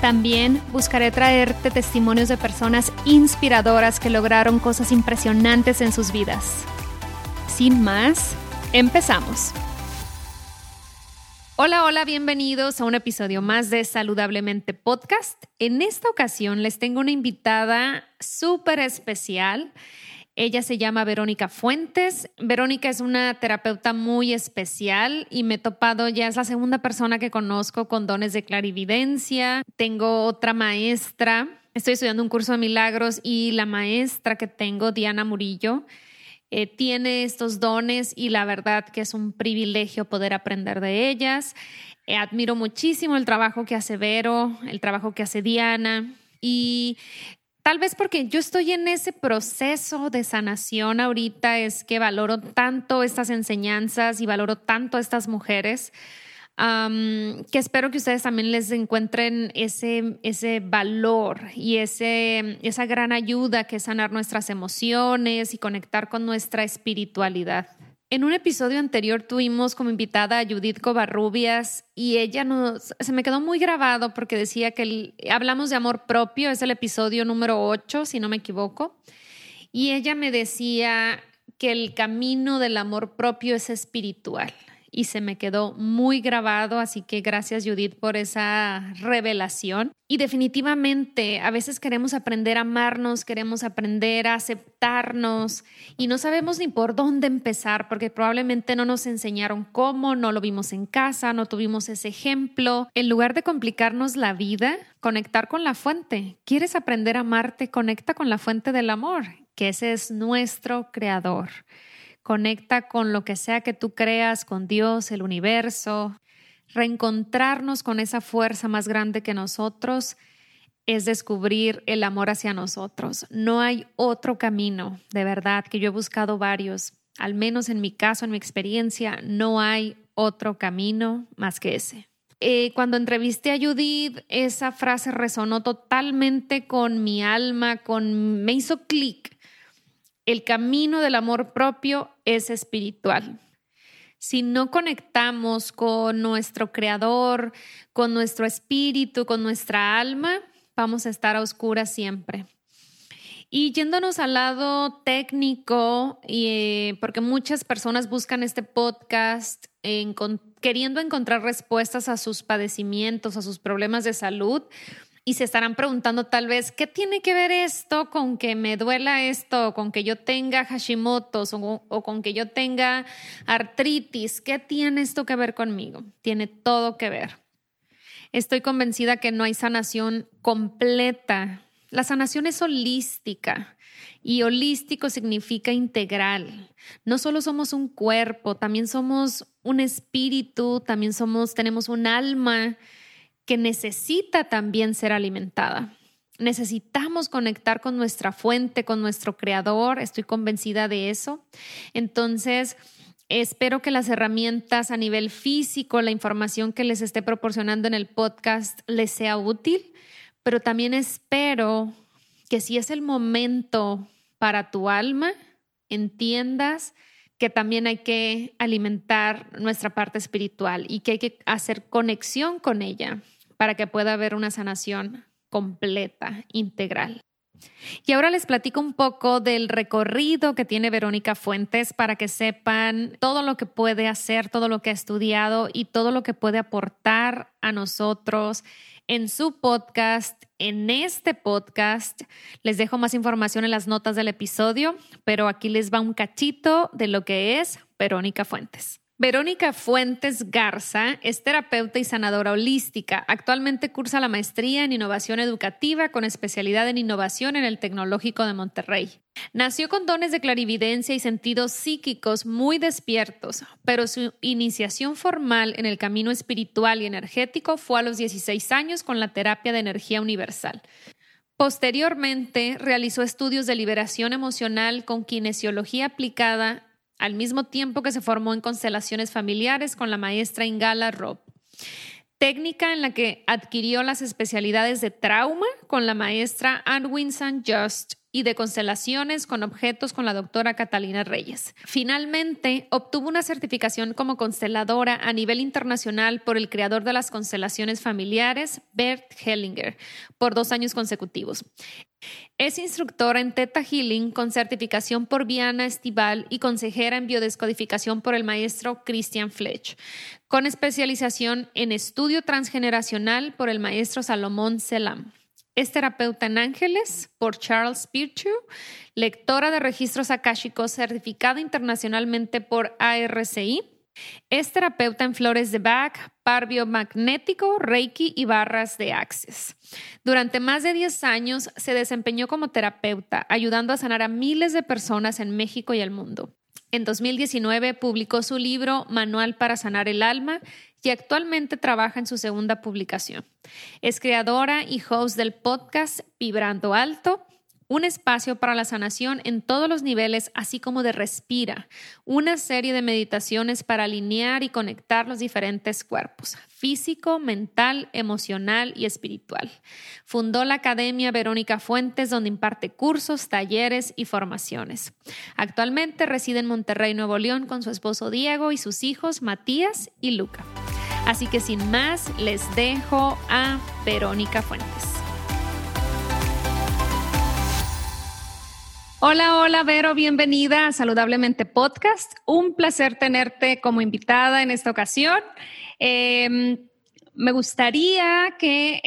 También buscaré traerte testimonios de personas inspiradoras que lograron cosas impresionantes en sus vidas. Sin más, empezamos. Hola, hola, bienvenidos a un episodio más de Saludablemente Podcast. En esta ocasión les tengo una invitada súper especial. Ella se llama Verónica Fuentes. Verónica es una terapeuta muy especial y me he topado, ya es la segunda persona que conozco con dones de clarividencia. Tengo otra maestra, estoy estudiando un curso de milagros y la maestra que tengo, Diana Murillo, eh, tiene estos dones y la verdad que es un privilegio poder aprender de ellas. Eh, admiro muchísimo el trabajo que hace Vero, el trabajo que hace Diana y Tal vez porque yo estoy en ese proceso de sanación ahorita es que valoro tanto estas enseñanzas y valoro tanto a estas mujeres. que espero que ustedes también les encuentren ese, ese valor y ese, esa gran ayuda que es sanar nuestras emociones y conectar con nuestra espiritualidad. En un episodio anterior tuvimos como invitada a Judith Covarrubias y ella nos, se me quedó muy grabado porque decía que hablamos de amor propio, es el episodio número 8, si no me equivoco, y ella me decía que el camino del amor propio es espiritual y se me quedó muy grabado, así que gracias Judith por esa revelación. Y definitivamente a veces queremos aprender a amarnos, queremos aprender a aceptarnos y no sabemos ni por dónde empezar porque probablemente no nos enseñaron cómo, no lo vimos en casa, no tuvimos ese ejemplo. En lugar de complicarnos la vida, conectar con la fuente. ¿Quieres aprender a amarte? Conecta con la fuente del amor, que ese es nuestro creador. Conecta con lo que sea que tú creas, con Dios, el universo. Reencontrarnos con esa fuerza más grande que nosotros es descubrir el amor hacia nosotros. No hay otro camino, de verdad, que yo he buscado varios. Al menos en mi caso, en mi experiencia, no hay otro camino más que ese. Eh, cuando entrevisté a Judith, esa frase resonó totalmente con mi alma, con, me hizo clic el camino del amor propio es espiritual. Si no conectamos con nuestro creador, con nuestro espíritu, con nuestra alma, vamos a estar a oscuras siempre. Y yéndonos al lado técnico, eh, porque muchas personas buscan este podcast queriendo encontrar respuestas a sus padecimientos, a sus problemas de salud, y se estarán preguntando tal vez, ¿qué tiene que ver esto con que me duela esto, con que yo tenga Hashimoto's o, o con que yo tenga artritis? ¿Qué tiene esto que ver conmigo? Tiene todo que ver. Estoy convencida que no hay sanación completa. La sanación es holística y holístico significa integral. No solo somos un cuerpo, también somos un espíritu, también somos, tenemos un alma que necesita también ser alimentada. Necesitamos conectar con nuestra fuente, con nuestro creador, estoy convencida de eso. Entonces, espero que las herramientas a nivel físico, la información que les esté proporcionando en el podcast les sea útil, pero también espero que si es el momento para tu alma, entiendas que también hay que alimentar nuestra parte espiritual y que hay que hacer conexión con ella para que pueda haber una sanación completa, integral. Y ahora les platico un poco del recorrido que tiene Verónica Fuentes para que sepan todo lo que puede hacer, todo lo que ha estudiado y todo lo que puede aportar a nosotros en su podcast, en este podcast. Les dejo más información en las notas del episodio, pero aquí les va un cachito de lo que es Verónica Fuentes. Verónica Fuentes Garza es terapeuta y sanadora holística. Actualmente cursa la maestría en innovación educativa con especialidad en innovación en el Tecnológico de Monterrey. Nació con dones de clarividencia y sentidos psíquicos muy despiertos, pero su iniciación formal en el camino espiritual y energético fue a los 16 años con la terapia de energía universal. Posteriormente realizó estudios de liberación emocional con kinesiología aplicada al mismo tiempo que se formó en constelaciones familiares con la maestra Ingala Rob. Técnica en la que adquirió las especialidades de trauma con la maestra Ann Winson Just y de constelaciones con objetos con la doctora Catalina Reyes. Finalmente, obtuvo una certificación como consteladora a nivel internacional por el creador de las constelaciones familiares, Bert Hellinger, por dos años consecutivos. Es instructora en Theta Healing con certificación por Viana Estival y consejera en biodescodificación por el maestro Christian Fletch, con especialización en estudio transgeneracional por el maestro Salomón Selam. Es terapeuta en ángeles por Charles Pirchu, lectora de registros akáshicos certificada internacionalmente por ARCI. Es terapeuta en flores de Bach, par biomagnético, Reiki y barras de Access. Durante más de 10 años se desempeñó como terapeuta, ayudando a sanar a miles de personas en México y el mundo. En 2019 publicó su libro Manual para Sanar el Alma y actualmente trabaja en su segunda publicación. Es creadora y host del podcast Vibrando Alto, un espacio para la sanación en todos los niveles, así como de respira, una serie de meditaciones para alinear y conectar los diferentes cuerpos, físico, mental, emocional y espiritual. Fundó la Academia Verónica Fuentes, donde imparte cursos, talleres y formaciones. Actualmente reside en Monterrey, Nuevo León, con su esposo Diego y sus hijos Matías y Luca. Así que sin más, les dejo a Verónica Fuentes. Hola, hola, Vero, bienvenida a Saludablemente Podcast. Un placer tenerte como invitada en esta ocasión. Em, me gustaría que,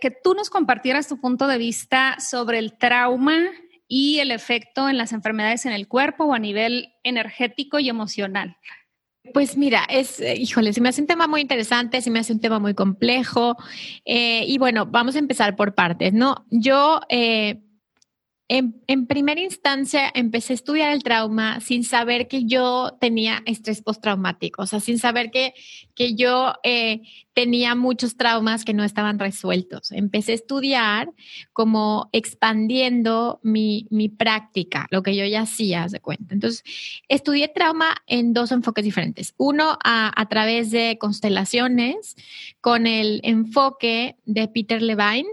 que tú nos compartieras tu punto de vista sobre el trauma y el efecto en las enfermedades en el cuerpo o a nivel energético y emocional. Pues mira, es, eh, híjole, se me hace un tema muy interesante, se me hace un tema muy complejo. Eh, y bueno, vamos a empezar por partes, ¿no? Yo eh, en, primera instancia empecé a estudiar el trauma sin saber que yo tenía estrés postraumático, o sea, sin saber que, que yo eh, tenía muchos traumas que no estaban resueltos. Empecé a estudiar como expandiendo mi, mi práctica, lo que yo ya hacía, de cuenta. Entonces, estudié trauma en dos enfoques diferentes. Uno a, a través de constelaciones con el enfoque de Peter Levine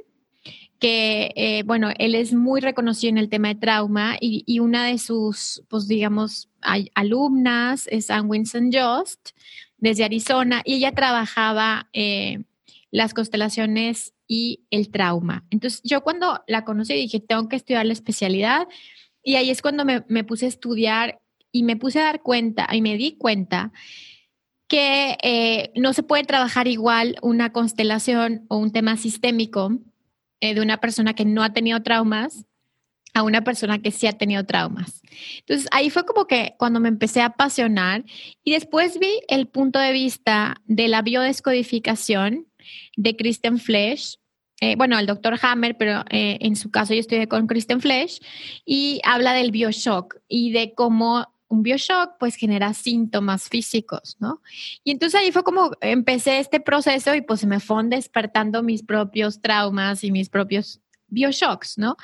que, eh, bueno, él es muy reconocido en el tema de trauma y, una de sus, pues digamos, alumnas es Ann Winston Just desde Arizona y ella trabajaba eh, las constelaciones y el trauma. Entonces yo cuando la conocí dije, tengo que estudiar la especialidad y ahí es cuando me, me puse a estudiar y me puse a dar cuenta y me di cuenta que eh, no se puede trabajar igual una constelación o un tema sistémico eh, de una persona que no ha tenido traumas a una persona que sí ha tenido traumas. Entonces ahí fue como que cuando me empecé a apasionar y después vi el punto de vista de la biodescodificación de Kristen Flesch. Eh, bueno, el doctor Hammer, pero eh, en su caso yo estudié con Kristen Flesch y habla del bioshock y de cómo un bioshock pues genera síntomas físicos, ¿no? Y entonces ahí fue como empecé este proceso y pues se me fueron despertando mis propios traumas y mis propios bioshocks, ¿no?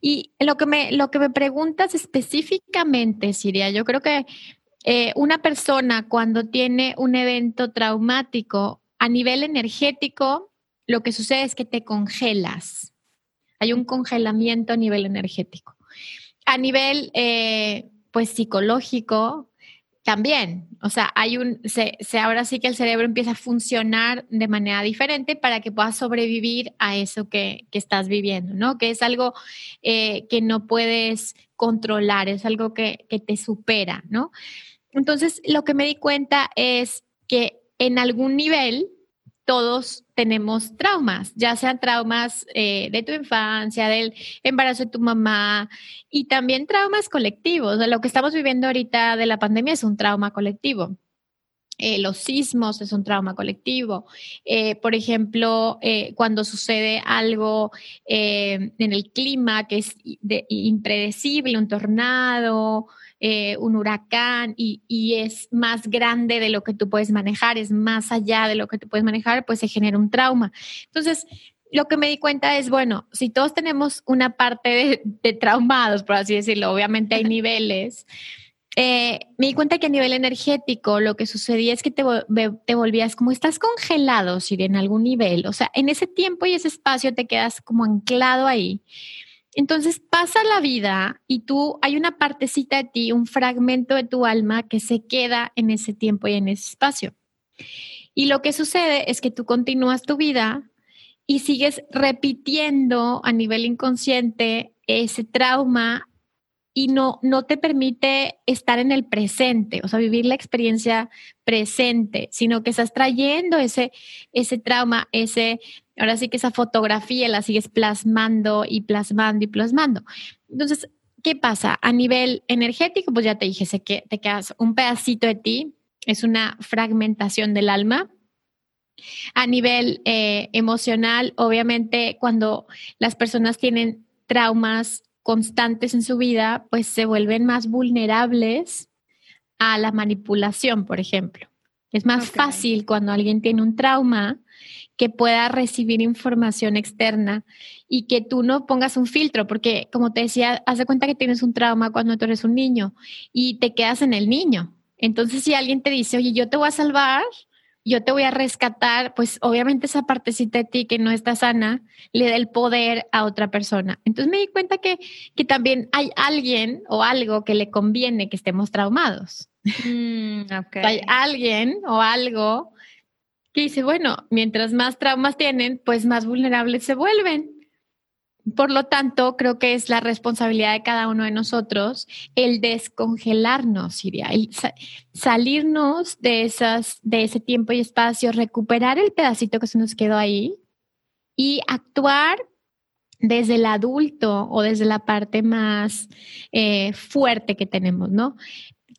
Y lo que me, lo que me preguntas específicamente, Siria, yo creo que eh, una persona cuando tiene un evento traumático a nivel energético, lo que sucede es que te congelas. Hay un congelamiento a nivel energético. A nivel eh, pues psicológico también. O sea, hay un, se, ahora sí que el cerebro empieza a funcionar de manera diferente para que puedas sobrevivir a eso que, estás viviendo, ¿no? Que es algo eh, que no puedes controlar, es algo que, que te supera, ¿no? Entonces, lo que me di cuenta es que en algún nivel todos tenemos traumas, ya sean traumas eh, de tu infancia, del embarazo de tu mamá y también traumas colectivos. Lo que estamos viviendo ahorita de la pandemia es un trauma colectivo. Eh, los sismos es un trauma colectivo. Eh, por ejemplo, cuando sucede algo en el clima que es impredecible, un tornado, un huracán, y, y, es más grande de lo que tú puedes manejar, es más allá de lo que tú puedes manejar, pues se genera un trauma. Entonces, lo que me di cuenta es, bueno, si todos tenemos una parte de, traumados, por así decirlo, obviamente hay niveles. Eh, me di cuenta que a nivel energético lo que sucedía es que te, te volvías como estás congelado, si en algún nivel, o sea, en ese tiempo y ese espacio te quedas como anclado ahí. Entonces pasa la vida y tú hay una partecita de ti, un fragmento de tu alma que se queda en ese tiempo y en ese espacio. Y lo que sucede es que tú continúas tu vida y sigues repitiendo a nivel inconsciente ese trauma y no, no te permite estar en el presente, o sea, vivir la experiencia presente, sino que estás trayendo ese, ese trauma, ese, ahora sí que esa fotografía la sigues plasmando y plasmando y plasmando. Entonces, ¿qué pasa? A nivel energético, pues ya te dije, sé que te quedas un pedacito de ti, es una fragmentación del alma a nivel eh, emocional, obviamente, cuando las personas tienen traumas constantes en su vida, pues se vuelven más vulnerables a la manipulación, por ejemplo. Es más fácil cuando alguien tiene un trauma que pueda recibir información externa y que tú no pongas un filtro, porque como te decía, haz de cuenta que tienes un trauma cuando tú eres un niño y te quedas en el niño. Entonces, si alguien te dice, oye, yo te voy a salvar, yo te voy a rescatar, pues obviamente esa partecita de ti que no está sana le da el poder a otra persona. Entonces me di cuenta que, que también hay alguien o algo que le conviene que estemos traumados. Mm, hay alguien o algo que dice, bueno, mientras más traumas tienen, pues más vulnerables se vuelven. Por lo tanto, creo que es la responsabilidad de cada uno de nosotros el descongelarnos, Iria, el salirnos de, esas, de ese tiempo y espacio, recuperar el pedacito que se nos quedó ahí y actuar desde el adulto o desde la parte más eh, fuerte que tenemos, ¿no?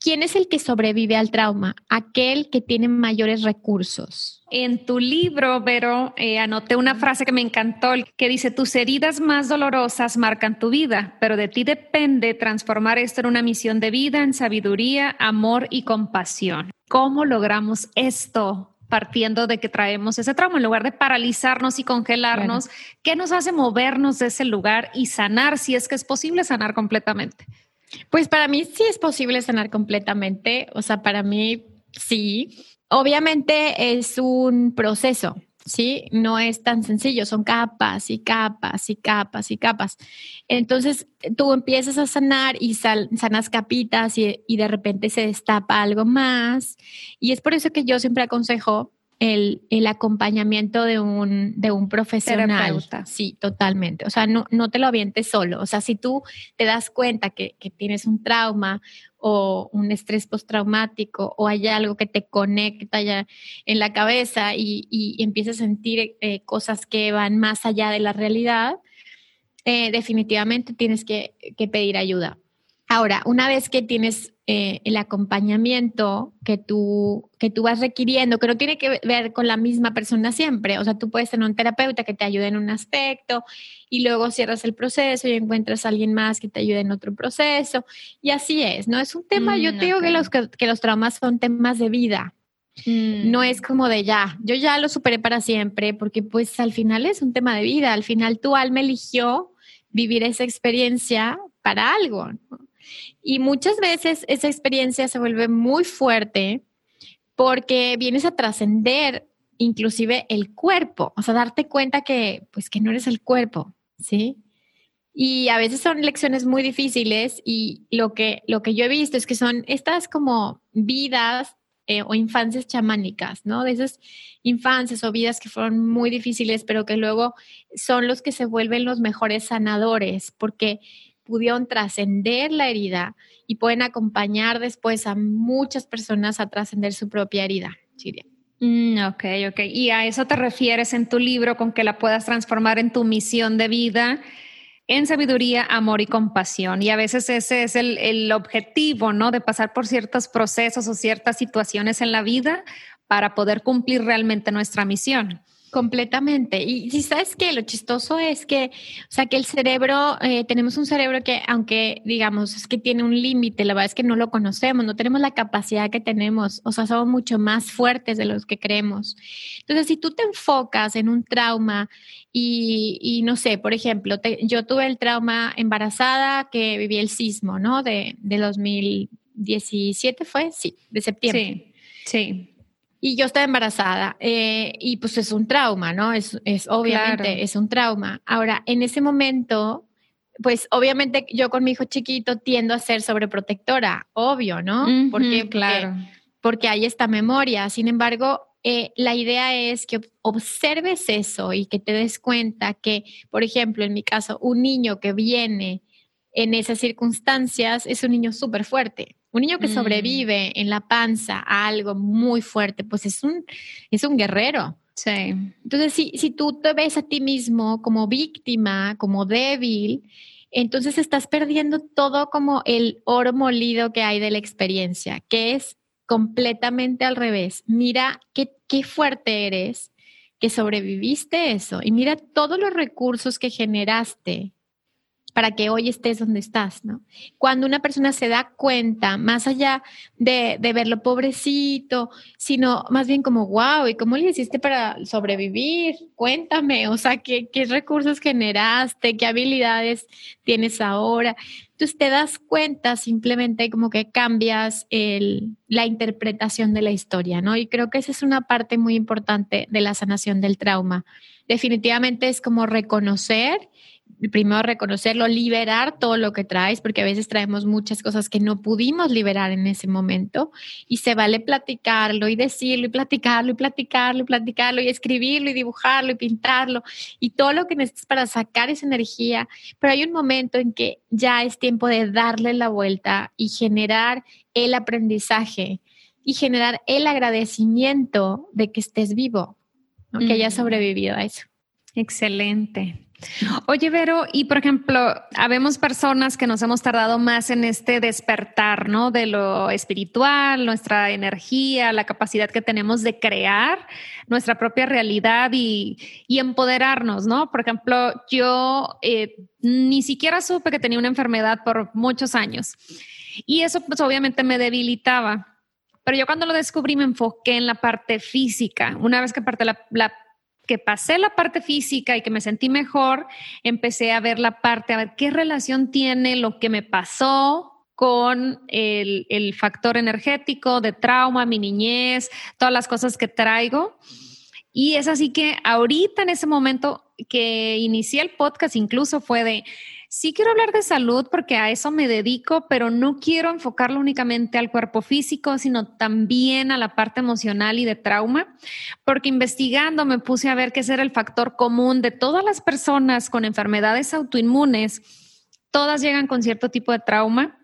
¿Quién es el que sobrevive al trauma? Aquel que tiene mayores recursos. En tu libro, Vero, eh, anoté una frase que me encantó, que dice, tus heridas más dolorosas marcan tu vida, pero de ti depende transformar esto en una misión de vida, en sabiduría, amor y compasión. ¿Cómo logramos esto? partiendo de que traemos ese trauma, en lugar de paralizarnos y congelarnos, ¿qué nos hace movernos de ese lugar y sanar si es que es posible sanar completamente? Pues para mí sí es posible sanar completamente, o sea, para mí sí. Obviamente es un proceso, ¿sí? No es tan sencillo, son capas y capas y capas y capas. Entonces tú empiezas a sanar y sanas capitas y, y, de repente se destapa algo más. Y es por eso que yo siempre aconsejo el, el, acompañamiento de un, de un profesional. Sí, totalmente. O sea, no, no te lo avientes solo. O sea, si tú te das cuenta que, que tienes un trauma o un estrés postraumático o hay algo que te conecta ya en la cabeza y, y, empiezas a sentir eh, cosas que van más allá de la realidad, eh, definitivamente tienes que, que pedir ayuda. Ahora, una vez que tienes eh, el acompañamiento que tú, que tú vas requiriendo, que no tiene que ver con la misma persona siempre, o sea, tú puedes tener un terapeuta que te ayude en un aspecto y luego cierras el proceso y encuentras a alguien más que te ayude en otro proceso y así es, ¿no? Es un tema, yo mm, te digo que los, que los traumas son temas de vida, No mm. es como de ya, yo ya lo superé para siempre, porque pues al final es un tema de vida, al final tu alma eligió vivir esa experiencia para algo. ¿no? Y muchas veces esa experiencia se vuelve muy fuerte porque vienes a trascender inclusive el cuerpo, o sea, darte cuenta que pues que no eres el cuerpo, ¿sí? Y a veces son lecciones muy difíciles y lo que, lo que yo he visto es que son estas como vidas eh, o infancias chamánicas, ¿no? De esas infancias o vidas que fueron muy difíciles, pero que luego son los que se vuelven los mejores sanadores, porque pudieron trascender la herida y pueden acompañar después a muchas personas a trascender su propia herida. Mm, ok, ok. Y a eso te refieres en tu libro con que la puedas transformar en tu misión de vida. en sabiduría, amor y compasión. Y a veces ese es el objetivo, ¿no? De pasar por ciertos procesos o ciertas situaciones en la vida para poder cumplir realmente nuestra misión. Completamente. Y si sabes que lo chistoso es que, o sea, que el cerebro, eh, tenemos un cerebro que, aunque digamos, es que tiene un límite, la verdad es que no lo conocemos, no tenemos la capacidad que tenemos, o sea, somos mucho más fuertes de los que creemos. Entonces, si tú te enfocas en un trauma y, no sé, por ejemplo, yo tuve el trauma embarazada que viví el sismo, ¿no? De, de 2017 fue, sí, de septiembre. Sí, sí. Y yo estaba embarazada eh, y pues es un trauma, ¿no? Es, es obviamente, es un trauma. Ahora, en ese momento, pues obviamente yo con mi hijo chiquito tiendo a ser sobreprotectora, obvio, ¿no? porque, claro. Porque, hay esta memoria. Sin embargo, eh, la idea es que observes eso y que te des cuenta que, por ejemplo, en mi caso, un niño que viene en esas circunstancias es un niño súper fuerte. Un niño que mm. sobrevive en la panza a algo muy fuerte, pues es un, es un guerrero. Sí. Entonces, si, si tú te ves a ti mismo como víctima, como débil, entonces estás perdiendo todo como el oro molido que hay de la experiencia, que es completamente al revés. Mira qué, qué fuerte eres, que sobreviviste eso y mira todos los recursos que generaste para que hoy estés donde estás, ¿no? Cuando una persona se da cuenta, más allá de, de verlo pobrecito, sino más bien como, wow, ¿y cómo le hiciste para sobrevivir? Cuéntame, o sea, ¿qué, qué recursos generaste? ¿Qué habilidades tienes ahora? Entonces te das cuenta simplemente como que cambias el, la interpretación de la historia, ¿no? Y creo que esa es una parte muy importante de la sanación del trauma. Definitivamente es como reconocer primero reconocerlo, liberar todo lo que traes, porque a veces traemos muchas cosas que no pudimos liberar en ese momento y se vale platicarlo y decirlo y platicarlo y platicarlo y platicarlo y escribirlo y dibujarlo y pintarlo y todo lo que necesitas para sacar esa energía, pero hay un momento en que ya es tiempo de darle la vuelta y generar el aprendizaje y generar el agradecimiento de que estés vivo, que hayas sobrevivido a eso. Excelente. Oye, Vero, y por ejemplo, habemos personas que nos hemos tardado más en este despertar, ¿no? De lo espiritual, nuestra energía, la capacidad que tenemos de crear nuestra propia realidad y, empoderarnos, ¿no? Por ejemplo, yo eh, ni siquiera supe que tenía una enfermedad por muchos años y eso pues obviamente me debilitaba. Pero yo cuando lo descubrí me enfoqué en la parte física. Una vez que parte la, la que pasé la parte física y que me sentí mejor, empecé a ver la parte, a ver qué relación tiene lo que me pasó con el, factor energético de trauma, mi niñez, todas las cosas que traigo. Y es así que ahorita en ese momento que inicié el podcast incluso fue de, sí quiero hablar de salud porque a eso me dedico, pero no quiero enfocarlo únicamente al cuerpo físico, sino también a la parte emocional y de trauma, porque investigando me puse a ver ese era el factor común de todas las personas con enfermedades autoinmunes. Todas llegan con cierto tipo de trauma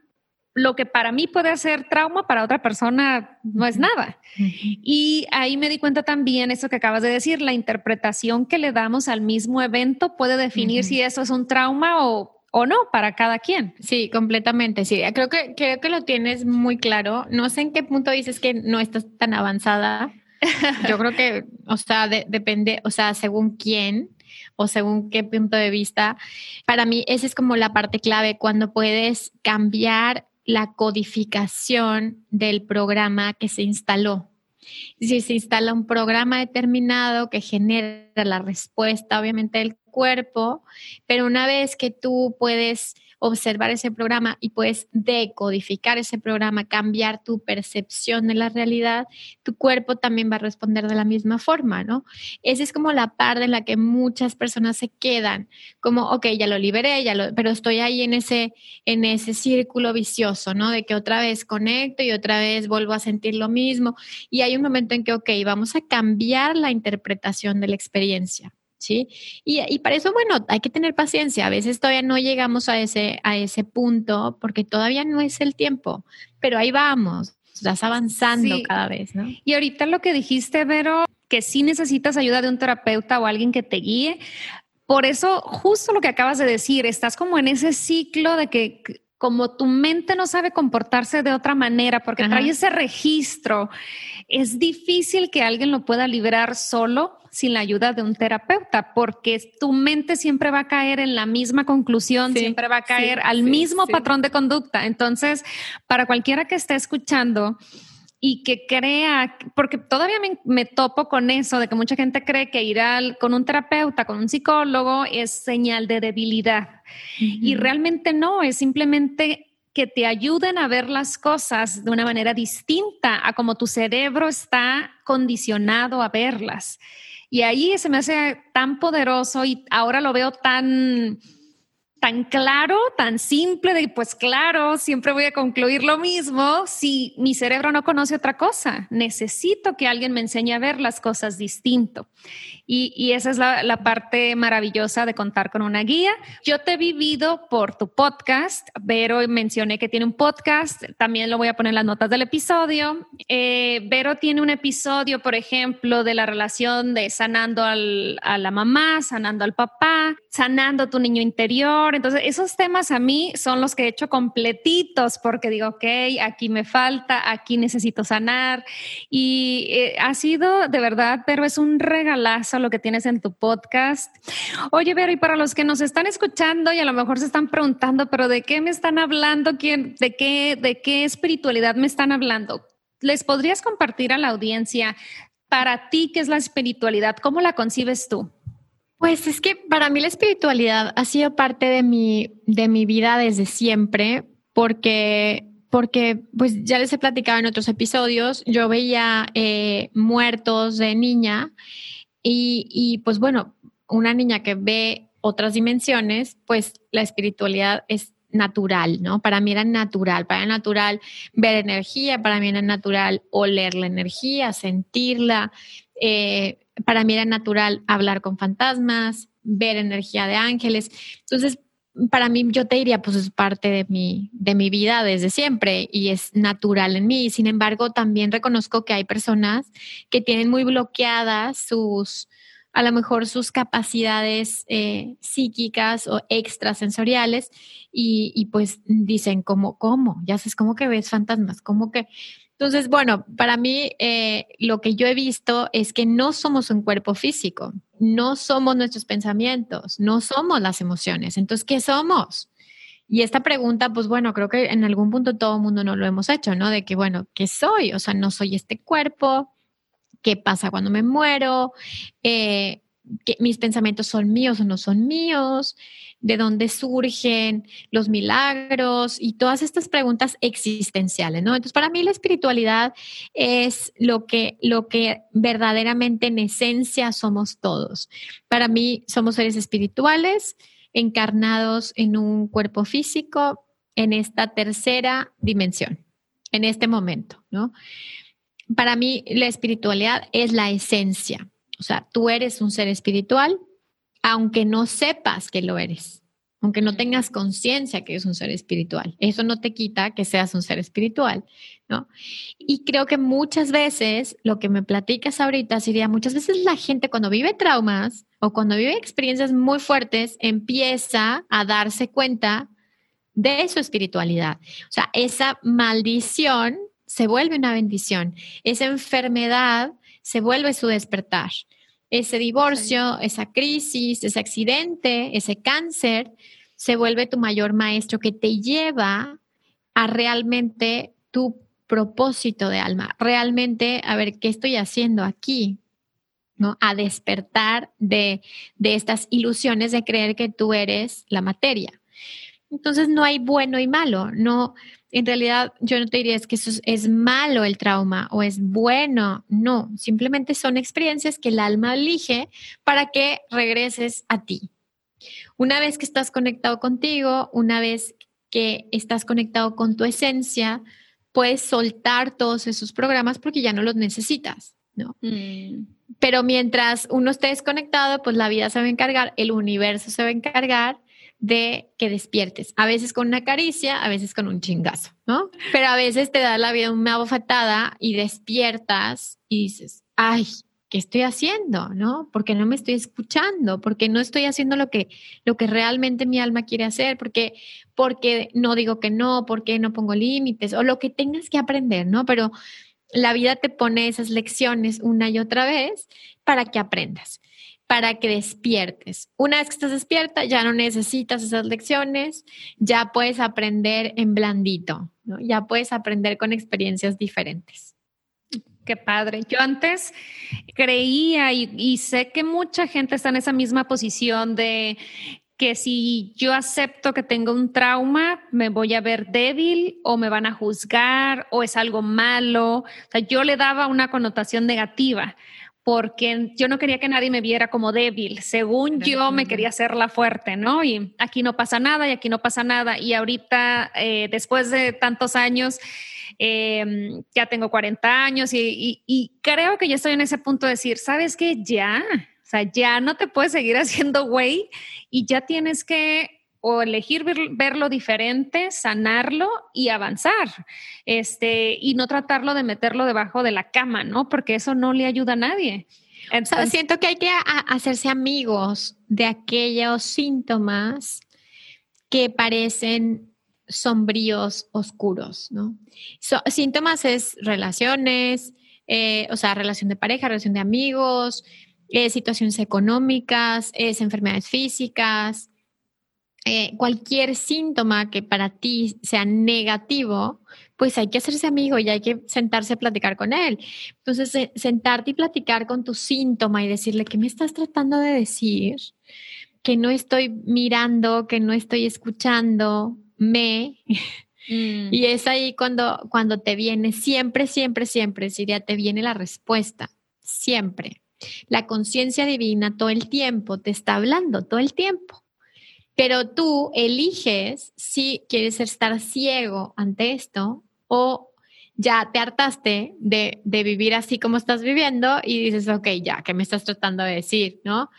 lo que para mí puede ser trauma, para otra persona no es nada. Y ahí me di cuenta también eso que acabas de decir, la interpretación que le damos al mismo evento puede definir si eso es un trauma o o no para cada quien. Sí, completamente. Sí, creo que, creo que lo tienes muy claro. No sé en qué punto dices que no estás tan avanzada. Yo creo que, o sea, depende, o sea, según quién o según qué punto de vista. Para mí, esa es como la parte clave cuando puedes cambiar la codificación del programa que se instaló. Si se instala un programa determinado que genera la respuesta, obviamente, del cuerpo, pero una vez que tú puedes observar ese programa y puedes decodificar ese programa, cambiar tu percepción de la realidad, tu cuerpo también va a responder de la misma forma, ¿no? Esa es como la parte en la que muchas personas se quedan, como, ok, ya lo liberé, ya lo, pero estoy ahí en ese, en ese círculo vicioso, ¿no? De que otra vez conecto y otra vez vuelvo a sentir lo mismo. Y hay un momento en que, ok, vamos a cambiar la interpretación de la experiencia. ¿Sí? Y, para eso, bueno, hay que tener paciencia. A veces todavía no llegamos a ese, a ese punto porque todavía no es el tiempo, pero ahí vamos, estás avanzando cada vez, ¿no? Y ahorita lo que dijiste, Vero, que sí necesitas ayuda de un terapeuta o alguien que te guíe, por eso, justo lo que acabas de decir, estás como en ese ciclo de que como tu mente no sabe comportarse de otra manera porque trae ese registro, es difícil que alguien lo pueda liberar solo sin la ayuda de un terapeuta, porque tu mente siempre va a caer en la misma conclusión, siempre va a caer al mismo patrón de conducta. Entonces, para cualquiera que esté escuchando, y que crea, porque todavía me, topo con eso, de que mucha gente cree que ir al, con un terapeuta, con un psicólogo, es señal de debilidad. Y realmente no, es simplemente que te ayuden a ver las cosas de una manera distinta a como tu cerebro está condicionado a verlas. Y ahí se me hace tan poderoso y ahora lo veo tan tan claro, tan simple de pues claro, siempre voy a concluir lo mismo si mi cerebro no conoce otra cosa. Necesito que alguien me enseñe a ver las cosas distinto. Y, esa es la, parte maravillosa de contar con una guía. Yo te he vivido por tu podcast, Vero mencioné que tiene un podcast, también lo voy a poner en las notas del episodio. Eh, Vero tiene un episodio, por ejemplo, de la relación de sanando a la mamá, sanando al papá, sanando tu niño interior. Entonces, esos temas a mí son los que he hecho completitos porque digo, ok, aquí me falta, aquí necesito sanar. Y eh, ha sido de verdad, pero es un regalazo lo que tienes en tu podcast. Oye, Vero, y para los que nos están escuchando y a lo mejor se están preguntando, pero ¿de qué me están hablando? ¿Quién, de, qué, ¿De qué espiritualidad me están hablando? ¿Les podrías compartir a la audiencia para ti qué es la espiritualidad? ¿Cómo la concibes tú? Pues es que para mí la espiritualidad ha sido parte de mi, de mi vida desde siempre, porque porque pues ya les he platicado en otros episodios, yo veía eh, muertos de niña y, pues bueno, una niña que ve otras dimensiones, pues la espiritualidad es natural, ¿no? Para mí era natural, para mí era natural ver energía, para mí era natural oler la energía, sentirla, eh, para mí era natural hablar con fantasmas, ver energía de ángeles. Entonces, para mí yo te diría, pues es parte de mi, de mi vida desde siempre y es natural en mí. Sin embargo, también reconozco que hay personas que tienen muy bloqueadas sus, a lo mejor sus capacidades eh, psíquicas o extrasensoriales y, y pues dicen, ¿cómo, cómo? Ya sabes, ¿cómo que ves fantasmas? ¿Cómo que...? Entonces, bueno, para mí eh, lo que yo he visto es que no somos un cuerpo físico, no somos nuestros pensamientos, no somos las emociones. Entonces, ¿qué somos? Y esta pregunta, pues bueno, creo que en algún punto todo el mundo no lo hemos hecho, ¿no? De que, bueno, ¿qué soy? O sea, no soy este cuerpo, ¿qué pasa cuando me muero? Eh, que mis pensamientos son míos o no son míos, de dónde surgen los milagros y todas estas preguntas existenciales, ¿no? Entonces, para mí la espiritualidad es lo que, lo que verdaderamente en esencia somos todos. Para mí somos seres espirituales encarnados en un cuerpo físico en esta tercera dimensión, en este momento, ¿no? Para mí la espiritualidad es la esencia o sea, tú eres un ser espiritual, aunque no sepas que lo eres, aunque no tengas conciencia que eres un ser espiritual. Eso no te quita que seas un ser espiritual, ¿no? Y creo que muchas veces, lo que me platicas ahorita sería, muchas veces la gente cuando vive traumas o cuando vive experiencias muy fuertes, empieza a darse cuenta de su espiritualidad. O sea, esa maldición se vuelve una bendición. Esa enfermedad se vuelve su despertar. Ese divorcio, esa crisis, ese accidente, ese cáncer, se vuelve tu mayor maestro que te lleva a realmente tu propósito de alma, realmente a ver qué estoy haciendo aquí, ¿no? A despertar de, de estas ilusiones de creer que tú eres la materia. Entonces no hay bueno y malo, no, en realidad yo no te diría es que eso es, malo el trauma o es bueno, no, simplemente son experiencias que el alma elige para que regreses a ti. Una vez que estás conectado contigo, una vez que estás conectado con tu esencia, puedes soltar todos esos programas porque ya no los necesitas, ¿no? Mm. Pero mientras uno esté desconectado, pues la vida se va a encargar, el universo se va a encargar de que despiertes. A veces con una caricia, a veces con un chingazo, ¿no? Pero a veces te da la vida una bofetada y despiertas y dices, ay, ¿qué estoy haciendo? ¿No? Porque no me estoy escuchando, porque no estoy haciendo lo que, lo que realmente mi alma quiere hacer, porque, porque no digo que no, porque no pongo límites, o lo que tengas que aprender, ¿no? Pero la vida te pone esas lecciones una y otra vez para que aprendas, para que despiertes. Una vez que estás despierta, ya no necesitas esas lecciones, ya puedes aprender en blandito, ¿no? Ya puedes aprender con experiencias diferentes. Qué padre. Yo antes creía y, sé que mucha gente está en esa misma posición de que si yo acepto que tengo un trauma, me voy a ver débil o me van a juzgar o es algo malo. O sea, yo le daba una connotación negativa porque yo no quería que nadie me viera como débil. Según yo, me quería hacer la fuerte, ¿no? Y aquí no pasa nada y aquí no pasa nada. Y ahorita, eh, después de tantos años, Em, ya tengo 40 años y, creo que ya estoy en ese punto de decir, ¿sabes qué? Ya, o sea, ya no te puedes seguir haciendo güey y ya tienes que o elegir verlo diferente, sanarlo y avanzar, este, y no tratarlo de meterlo debajo de la cama, ¿no? Porque eso no le ayuda a nadie. Entonces, siento que hay que hacerse amigos de aquellos síntomas que parecen sombríos, oscuros, ¿no? síntomas es relaciones, eh, o sea, relación de pareja, relación de amigos, eh, situaciones económicas, es enfermedades físicas, eh, cualquier síntoma que para ti sea negativo, pues hay que hacerse amigo y hay que sentarse a platicar con él. Entonces, sentarte y platicar con tu síntoma y decirle, ¿qué me estás tratando de decir? Que no estoy mirando, que no estoy escuchando, me. Mm. Y es ahí cuando, cuando te viene, siempre, siempre, siempre, Siria, te viene la respuesta, siempre. La conciencia divina todo el tiempo te está hablando, todo el tiempo. Pero tú eliges si quieres estar ciego ante esto o ya te hartaste de, de, vivir así como estás viviendo y dices, ok, ya, ¿qué me estás tratando de decir? ¿No?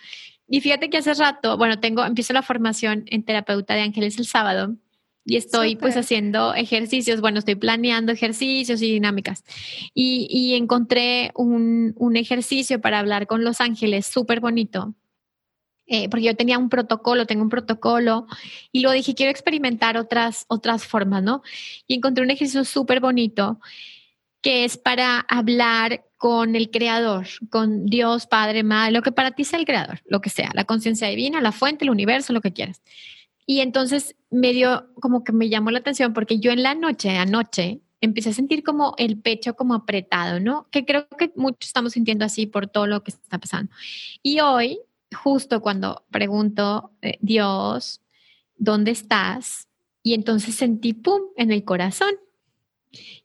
Y fíjate que hace rato, bueno, tengo, empiezo la formación en terapeuta de ángeles el sábado y estoy pues haciendo ejercicios, bueno, estoy planeando ejercicios y dinámicas. Y, encontré un, ejercicio para hablar con los ángeles súper bonito. Eh, porque yo tenía un protocolo, tengo un protocolo, y luego dije, quiero experimentar otras, otras formas, ¿no? Y encontré un ejercicio súper bonito que es para hablar con el creador, con Dios, Padre, Madre, lo que para ti sea el creador, lo que sea, la conciencia divina, la fuente, el universo, lo que quieras. Y entonces me dio como que me llamó la atención porque yo en la noche, anoche, empecé a sentir como el pecho como apretado, ¿no? Que creo que muchos estamos sintiendo así por todo lo que está pasando. Y hoy, justo cuando pregunto, eh, Dios, ¿dónde estás? Y entonces sentí, ¡pum!, en el corazón.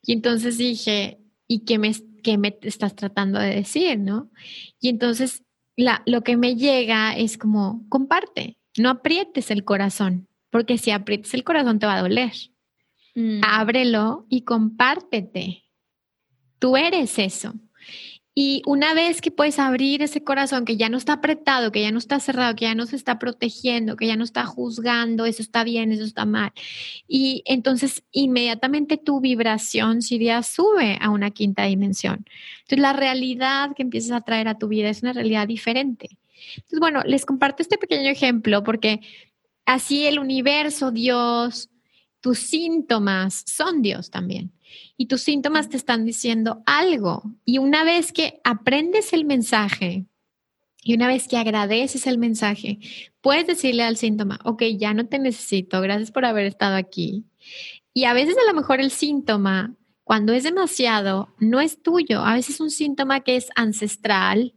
Y entonces dije, ¿y qué me, qué me estás tratando de decir, no? Y entonces la, lo que me llega es como, comparte, no aprietes el corazón, porque si aprietes el corazón te va a doler. Mm. Ábrelo y compártete. Tú eres eso. Y una vez que puedes abrir ese corazón que ya no está apretado, que ya no está cerrado, que ya no se está protegiendo, que ya no está juzgando, eso está bien, eso está mal. Y entonces inmediatamente tu vibración Siria sube a una quinta dimensión. Entonces la realidad que empiezas a traer a tu vida es una realidad diferente. Entonces, bueno, les comparto este pequeño ejemplo porque así el universo, Dios, tus síntomas son Dios también. Y tus síntomas te están diciendo algo. Y una vez que aprendes el mensaje y una vez que agradeces el mensaje, puedes decirle al síntoma, ok, ya no te necesito, gracias por haber estado aquí. Y a veces a lo mejor el síntoma, cuando es demasiado, no es tuyo. A veces es un síntoma que es ancestral,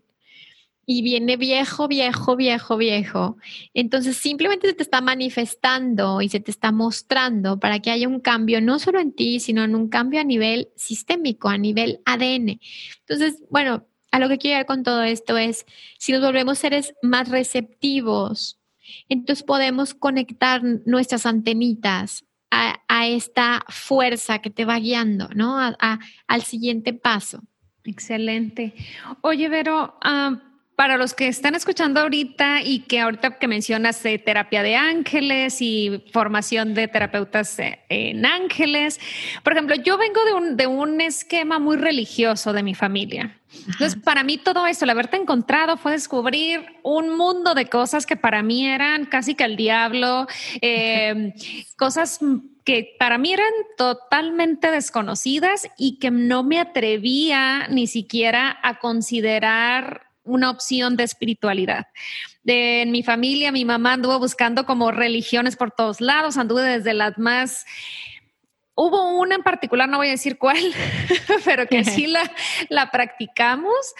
y viene viejo, viejo, viejo, viejo. Entonces simplemente se te está manifestando y se te está mostrando para que haya un cambio, no solo en ti, sino en un cambio a nivel sistémico, a nivel ADN. Entonces, bueno, a lo que quiero llegar con todo esto es, si nos volvemos seres más receptivos, entonces podemos conectar nuestras antenitas a, esta fuerza que te va guiando, ¿no? A, al siguiente paso. Excelente. Oye, Vero, uh, para los que están escuchando ahorita y que ahorita que mencionas terapia de ángeles y formación de terapeutas eh, en ángeles, por ejemplo, yo vengo de un, de un esquema muy religioso de mi familia. Entonces, para mí todo esto, el haberte encontrado fue descubrir un mundo de cosas que para mí eran casi que el diablo, eh, cosas que para mí eran totalmente desconocidas y que no me atrevía ni siquiera a considerar una opción de espiritualidad. De, en mi familia, mi mamá anduvo buscando como religiones por todos lados, anduve desde las más... Hubo una en particular, no voy a decir cuál, pero que sí la, la practicamos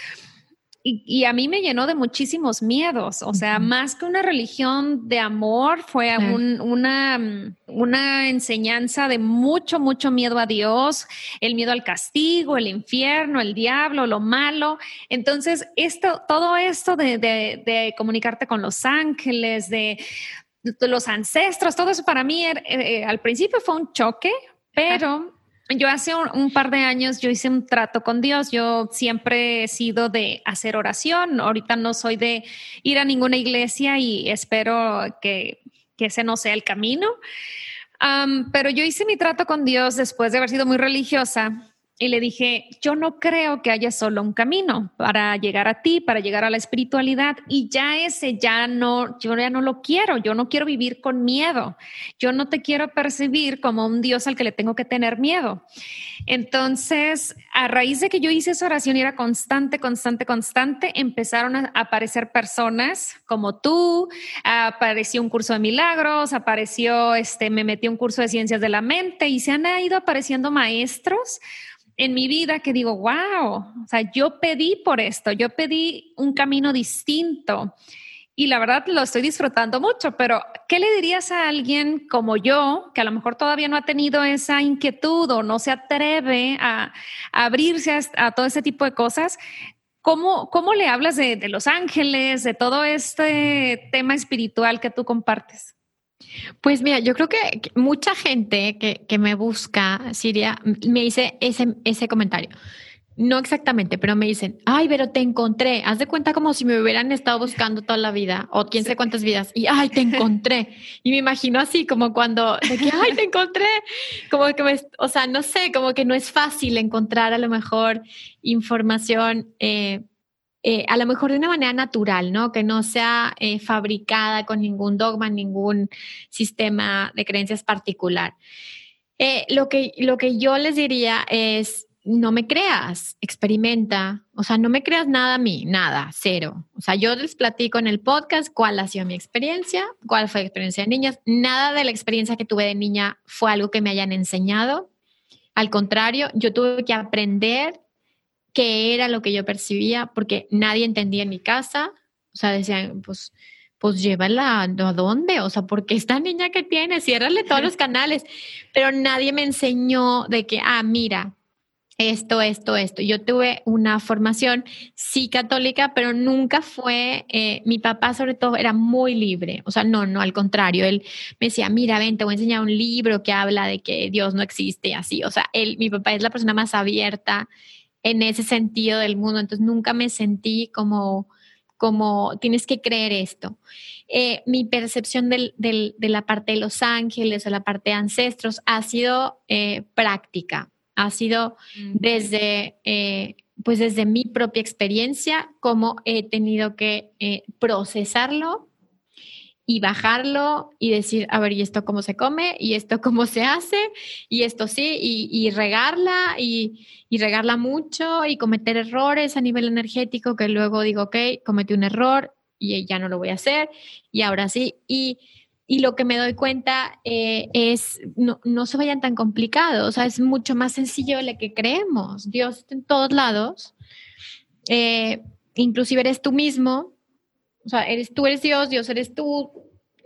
y, a mí me llenó de muchísimos miedos, o sea, más que una religión de amor, fue una, una enseñanza de mucho, mucho miedo a Dios, el miedo al castigo, el infierno, el diablo, lo malo. Entonces, esto, todo esto de, de, comunicarte con los ángeles, de, los ancestros, todo eso para mí er, eh, al principio fue un choque, pero yo hace un, par de años yo hice un trato con Dios. Yo siempre he sido de hacer oración. Ahorita no soy de ir a ninguna iglesia y espero que, que ese no sea el camino. pero yo hice mi trato con Dios después de haber sido muy religiosa y le dije, yo no creo que haya solo un camino para llegar a ti, para llegar a la espiritualidad y ya ese ya no, yo ya no lo quiero, yo no quiero vivir con miedo, yo no te quiero percibir como un Dios al que le tengo que tener miedo. Entonces, a raíz de que yo hice esa oración y era constante, constante, constante, empezaron a aparecer personas como tú, apareció un curso de milagros, apareció, este, me metí un curso de ciencias de la mente y se han ido apareciendo maestros en mi vida que digo, wow, o sea, yo pedí por esto, yo pedí un camino distinto y la verdad lo estoy disfrutando mucho, pero ¿qué le dirías a alguien como yo, que a lo mejor todavía no ha tenido esa inquietud o no se atreve a, abrirse a, todo ese tipo de cosas? ¿Cómo, cómo le hablas de, de Los Ángeles, de todo este tema espiritual que tú compartes? Pues mira, yo creo que mucha gente que, me busca, Siria, me dice ese, ese comentario. No exactamente, pero me dicen, ay, pero te encontré. Haz de cuenta como si me hubieran estado buscando toda la vida o quién sé cuántas vidas. Y, ay, te encontré. Y me imagino así, como cuando, de que, ay, te encontré. Como que me, o sea, no sé, como que no es fácil encontrar a lo mejor información eh, eh, a lo mejor de una manera natural, ¿no? Que no sea eh, fabricada con ningún dogma, ningún sistema de creencias particular. Eh, lo, que, lo que yo les diría es, no me creas, experimenta, o sea, no me creas nada a mí, nada, cero. O sea, yo les platico en el podcast cuál ha sido mi experiencia, cuál fue la experiencia de niñas. Nada de la experiencia que tuve de niña fue algo que me hayan enseñado. Al contrario, yo tuve que aprender qué era lo que yo percibía, porque nadie entendía en mi casa. O sea, decían, pues, pues llévala a dónde, o sea, porque esta niña que tiene, ciérrale todos los canales. Pero nadie me enseñó de que, ah, mira, esto, esto, esto. Yo tuve una formación, sí católica, pero nunca fue, eh, mi papá sobre todo era muy libre, o sea, no, no, al contrario, él me decía, mira, ven, te voy a enseñar un libro que habla de que Dios no existe, así, o sea, él, mi papá es la persona más abierta en ese sentido del mundo. Entonces nunca me sentí como, como tienes que creer esto. Eh, mi percepción de la parte de los ángeles o la parte de ancestros ha sido eh, práctica, ha sido desde, eh, pues desde mi propia experiencia, como he tenido que procesarlo y bajarlo y decir, a ver, ¿y esto cómo se come? ¿Y esto cómo se hace? ¿Y esto sí? Y, regarla y, regarla mucho y cometer errores a nivel energético que luego digo, ok, cometí un error y ya no lo voy a hacer y ahora sí. Y, lo que me doy cuenta eh, es, no, no se vayan tan complicados, o sea, es mucho más sencillo de lo que creemos. Dios está en todos lados, eh, inclusive eres tú mismo, o sea, eres tú eres Dios, Dios eres tú.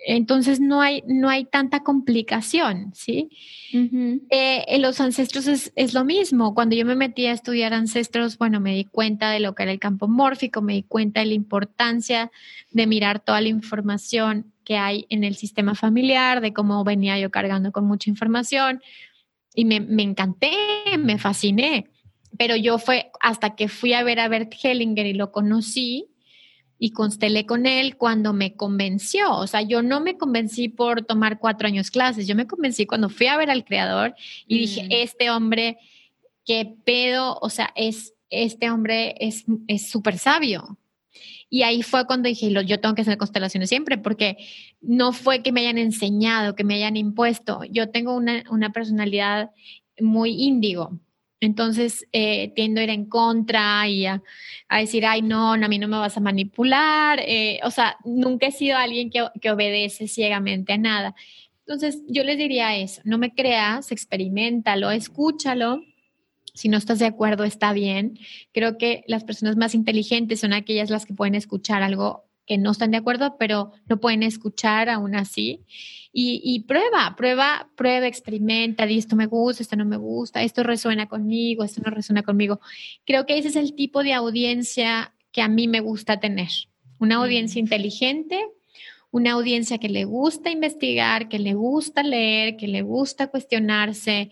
Entonces no hay, no hay tanta complicación, ¿sí? Eh, en los ancestros es, es, lo mismo. Cuando yo me metí a estudiar ancestros, bueno, me di cuenta de lo que era el campo mórfico, me di cuenta de la importancia de mirar toda la información que hay en el sistema familiar, de cómo venía yo cargando con mucha información. Y me, me encanté, me fasciné. Pero yo fue hasta que fui a ver a Bert Hellinger y lo conocí, y constelé con él cuando me convenció. O sea, yo no me convencí por tomar cuatro años clases, yo me convencí cuando fui a ver al creador y dije, mm. este hombre, qué pedo, o sea, es, este hombre es súper sabio. Y ahí fue cuando dije, yo tengo que hacer constelaciones siempre, porque no fue que me hayan enseñado, que me hayan impuesto. Yo tengo una, una personalidad muy índigo. Entonces eh, tiendo a ir en contra y a, decir, ay, no, a mí no me vas a manipular. Eh, o sea, nunca he sido alguien que, que, obedece ciegamente a nada. Entonces yo les diría eso, no me creas, experimentalo, escúchalo. Si no estás de acuerdo, está bien. Creo que las personas más inteligentes son aquellas las que pueden escuchar algo que no están de acuerdo, pero lo pueden escuchar aún así. Y, prueba, prueba, prueba, experimenta, di esto me gusta, esto no me gusta, esto resuena conmigo, esto no resuena conmigo. Creo que ese es el tipo de audiencia que a mí me gusta tener. Una audiencia inteligente, una audiencia que le gusta investigar, que le gusta leer, que le gusta cuestionarse,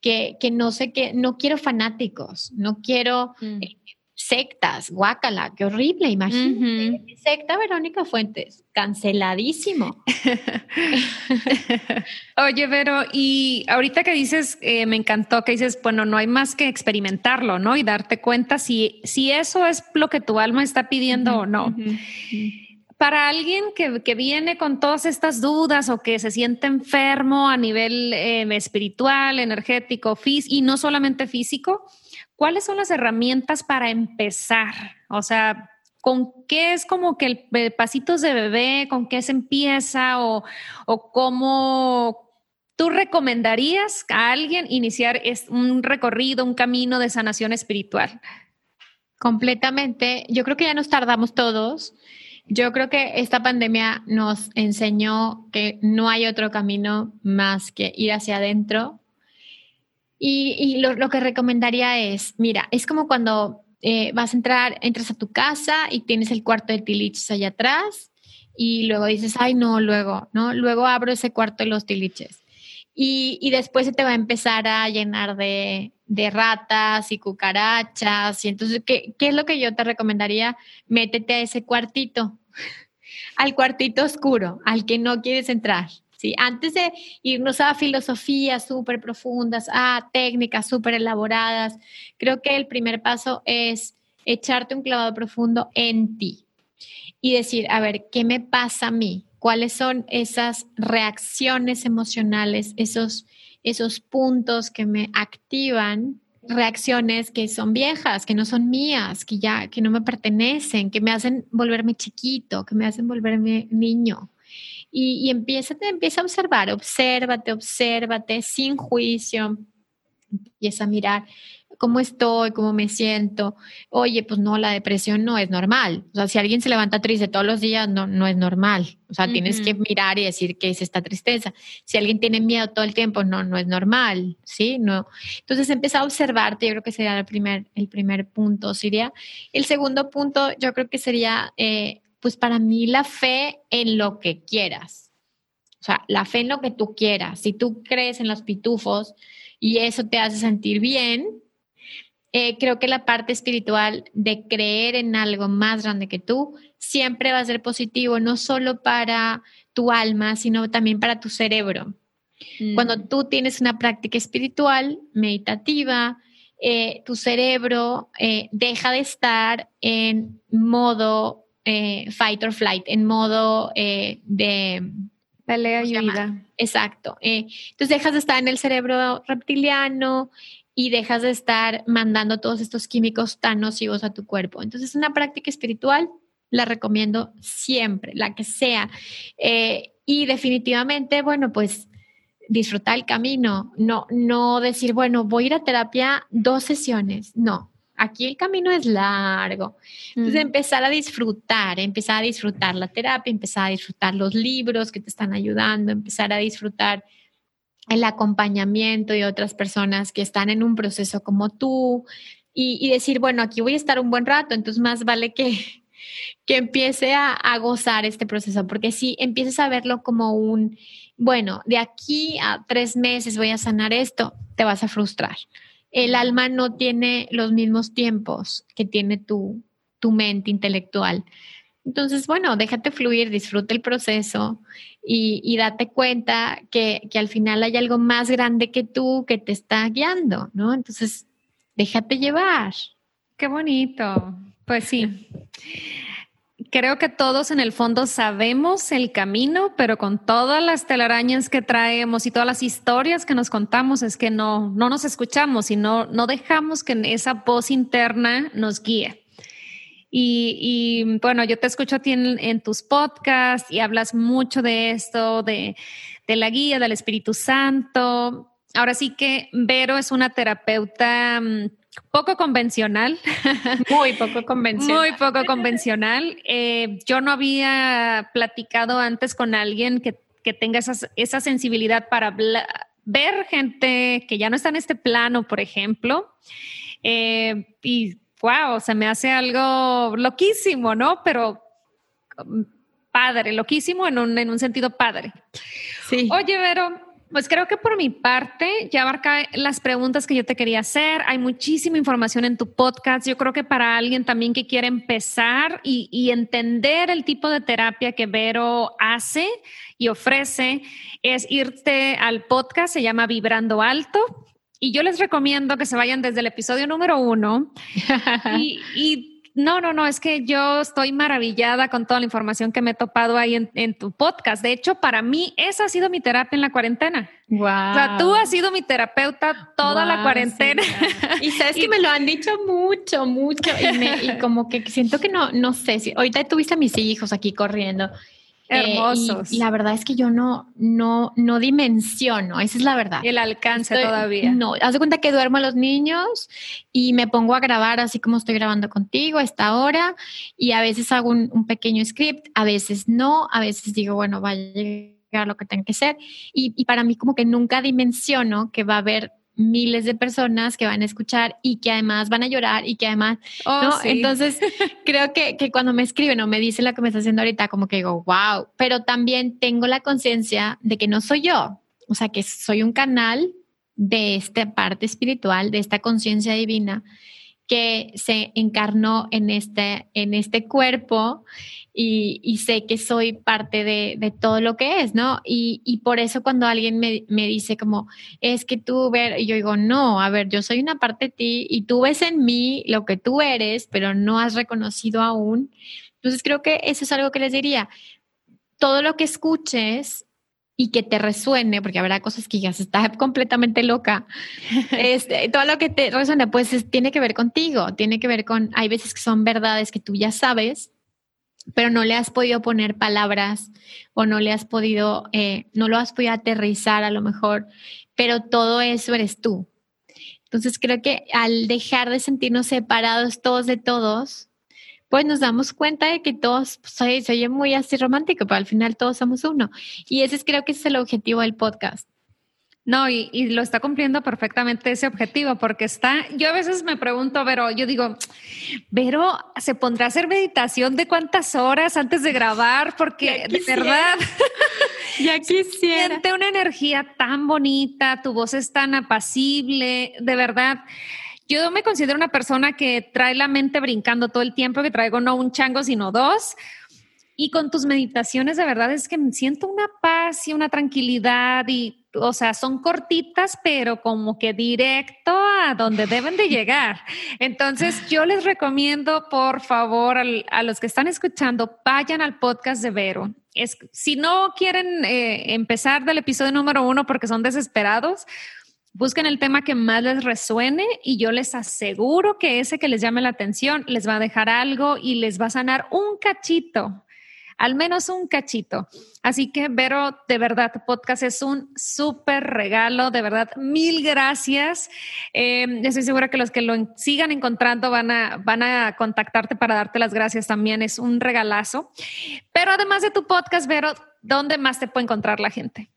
que, no sé qué, no quiero fanáticos, no quiero mm. eh, sectas, guácala, qué horrible, imagínate. Secta Verónica Fuentes, canceladísimo. Oye, Vero, y ahorita que dices, eh, me encantó que dices, bueno, no hay más que experimentarlo, ¿no? Y darte cuenta si, si eso es lo que tu alma está pidiendo o no. Para alguien que, viene con todas estas dudas o que se siente enfermo a nivel eh, espiritual, energético, físico, y no solamente físico, ¿cuáles son las herramientas para empezar? O sea, ¿con qué es como que el pasitos de bebé, con qué se empieza o, o cómo tú recomendarías a alguien iniciar un recorrido, un camino de sanación espiritual? Completamente. Yo creo que ya nos tardamos todos. Yo creo que esta pandemia nos enseñó que no hay otro camino más que ir hacia adentro, y, lo, que recomendaría es, mira, es como cuando eh, vas a entrar, entras a tu casa y tienes el cuarto de tiliches allá atrás y luego dices, ay, no, luego, ¿no? Luego abro ese cuarto de los tiliches. Y, y después se te va a empezar a llenar de, ratas y cucarachas. Y entonces, ¿qué, ¿qué es lo que yo te recomendaría? Métete a ese cuartito, al cuartito oscuro, al que no quieres entrar. ¿Sí? Antes de irnos a filosofías súper profundas, a técnicas súper elaboradas, creo que el primer paso es echarte un clavado profundo en ti y decir, a ver, ¿qué me pasa a mí? ¿Cuáles son esas reacciones emocionales, esos, esos puntos que me activan? reacciones que son viejas, que no son mías, que ya que no me pertenecen, que me hacen volverme chiquito, que me hacen volverme niño y, empieza, empieza a observar, obsérvate, obsérvate sin juicio, empieza a mirar cómo estoy, cómo me siento. Oye, pues no, la depresión no es normal. O sea, si alguien se levanta triste todos los días, no, no es normal. O sea, tienes que mirar y decir qué es esta tristeza. Si alguien tiene miedo todo el tiempo, no, no es normal, ¿sí? No. Entonces, empieza a observarte, yo creo que sería el primer, el primer punto, sería. El segundo punto, yo creo que sería eh, pues para mí la fe en lo que quieras. O sea, la fe en lo que tú quieras. Si tú crees en los pitufos y eso te hace sentir bien, eh, creo que la parte espiritual de creer en algo más grande que tú siempre va a ser positivo, no solo para tu alma, sino también para tu cerebro. Cuando mm. tú tienes una práctica espiritual, meditativa, eh, tu cerebro eh, deja de estar en modo eh, fight or flight, en modo eh, de... Pelea y. Exacto. Eh, entonces dejas de estar en el cerebro reptiliano y dejas de estar mandando todos estos químicos tan nocivos a tu cuerpo. Entonces, una práctica espiritual la recomiendo siempre, la que sea. y definitivamente, bueno, pues disfrutar el camino, no, no decir, bueno, voy a ir a terapia dos sesiones, no, Aquí el camino es largo. Entonces, empezar a disfrutar, empezar a disfrutar la terapia, empezar a disfrutar los libros que te están ayudando, empezar a disfrutar el acompañamiento de otras personas que están en un proceso como tú y, decir, bueno, aquí voy a estar un buen rato, entonces más vale que, que empiece a, a gozar este proceso, porque si empiezas a verlo como un, bueno, de aquí a tres meses voy a sanar esto, te vas a frustrar el alma no tiene los mismos tiempos que tiene tu, tu mente intelectual. Entonces, bueno, déjate fluir, disfruta el proceso y, y date cuenta que, que, al final hay algo más grande que tú que te está guiando, ¿no? Entonces, déjate llevar. Qué bonito. Pues sí. Creo que todos en el fondo sabemos el camino, pero con todas las telarañas que traemos y todas las historias que nos contamos es que no, no nos escuchamos y no, no dejamos que esa voz interna nos guíe. Y, bueno, yo te escucho a ti en, tus podcasts y hablas mucho de esto, de, de la guía del Espíritu Santo. Ahora sí que Vero es una terapeuta mm, poco convencional. Muy poco convencional. Muy poco convencional. Eh, yo no había platicado antes con alguien que, tenga esa sensibilidad para ver gente que ya no está en este plano, por ejemplo. Eh, y wow, se me hace algo loquísimo, ¿no? Pero mm, padre, loquísimo en un, en un sentido padre. Sí. Oye, Vero, pues creo que por mi parte ya abarca las preguntas que yo te quería hacer. Hay muchísima información en tu podcast. Yo creo que para alguien también que quiere empezar y, y entender el tipo de terapia que Vero hace y ofrece, es irte al podcast, se llama Vibrando Alto. Y yo les recomiendo que se vayan desde el episodio número uno y, y no, no, no, es que yo estoy maravillada con toda la información que me he topado ahí en, tu podcast. De hecho, para mí esa ha sido mi terapia en la cuarentena. Wow. O sea, tú has sido mi terapeuta toda la cuarentena. y sabes que me lo han dicho mucho, mucho y, como que siento que no, no sé si ahorita tuviste a mis hijos aquí corriendo eh, Hermosos. y, la verdad es que yo no, no, no dimensiono, esa es la verdad. el alcance todavía. No, haz de cuenta que duermo a los niños y me pongo a grabar así como estoy grabando contigo a esta hora y a veces hago un, pequeño script, a veces no, a veces digo, bueno, vaya a llegar lo que tenga que ser. Y, y para mí como que nunca dimensiono que va a haber miles de personas que van a escuchar y que además van a llorar y que además, oh, ¿no? Entonces, creo que, que, cuando me escriben o me dicen lo que me está haciendo ahorita, como que digo, wow, pero también tengo la conciencia de que no soy yo, o sea, que soy un canal de esta parte espiritual, de esta conciencia divina que se encarnó en este, en este cuerpo y, sé que soy parte de, todo lo que es, ¿no? Y, por eso cuando alguien me, dice como, es que tú ver, y yo digo, no, a ver, yo soy una parte de ti y tú ves en mí lo que tú eres, pero no has reconocido aún. Entonces creo que eso es algo que les diría. Todo lo que escuches y que te resuene, porque habrá cosas que ya se está completamente loca, este, todo lo que te resuene, pues tiene que ver contigo, tiene que ver con, hay veces que son verdades que tú ya sabes, pero no le has podido poner palabras o no le has podido, eh, no lo has podido aterrizar a lo mejor, pero todo eso eres tú. Entonces creo que al dejar de sentirnos separados todos de todos, pues nos damos cuenta de que todos, pues, se oye muy así romántico, pero al final todos somos uno. Y ese es creo que ese es el objetivo del podcast. No, y, y, lo está cumpliendo perfectamente ese objetivo, porque está, yo a veces me pregunto, pero yo digo, pero se pondrá a hacer meditación de cuántas horas antes de grabar, porque de verdad, ya quisiera. Siente una energía tan bonita, tu voz es tan apacible, de verdad. Yo me considero una persona que trae la mente brincando todo el tiempo, que traigo no un chango, sino dos. Y con tus meditaciones, de verdad es que siento una paz y una tranquilidad y o sea, son cortitas, pero como que directo a donde deben de llegar. Entonces, yo les recomiendo, por favor, a los que están escuchando, vayan al podcast de Vero. Es, si no quieren eh, empezar del episodio número uno porque son desesperados, busquen el tema que más les resuene y yo les aseguro que ese que les llame la atención les va a dejar algo y les va a sanar un cachito al menos un cachito. Así que, Vero, de verdad, tu podcast es un súper regalo, de verdad, mil gracias. Eh, estoy segura que los que lo sigan encontrando van a, van a contactarte para darte las gracias también, es un regalazo. Pero además de tu podcast, Vero, ¿dónde más te puede encontrar la gente?